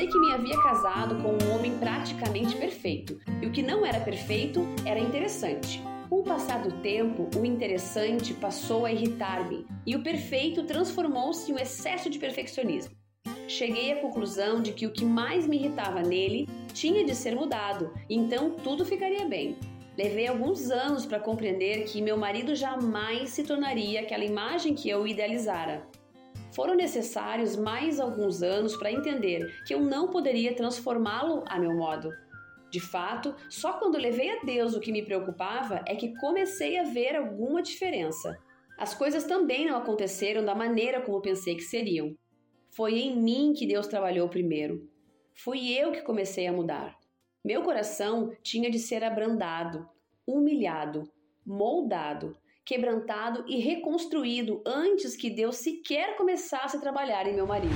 pensei que me havia casado com um homem praticamente perfeito, e o que não era perfeito era interessante. Com o passar do tempo, o interessante passou a irritar-me e o perfeito transformou-se em um excesso de perfeccionismo. Cheguei à conclusão de que o que mais me irritava nele tinha de ser mudado, então tudo ficaria bem. Levei alguns anos para compreender que meu marido jamais se tornaria aquela imagem que eu idealizara. Foram necessários mais alguns anos para entender que eu não poderia transformá-lo a meu modo. De fato, só quando levei a Deus o que me preocupava é que comecei a ver alguma diferença. As coisas também não aconteceram da maneira como pensei que seriam. Foi em mim que Deus trabalhou primeiro. Fui eu que comecei a mudar. Meu coração tinha de ser abrandado, humilhado, moldado, quebrantado e reconstruído antes que Deus sequer começasse a trabalhar em meu marido.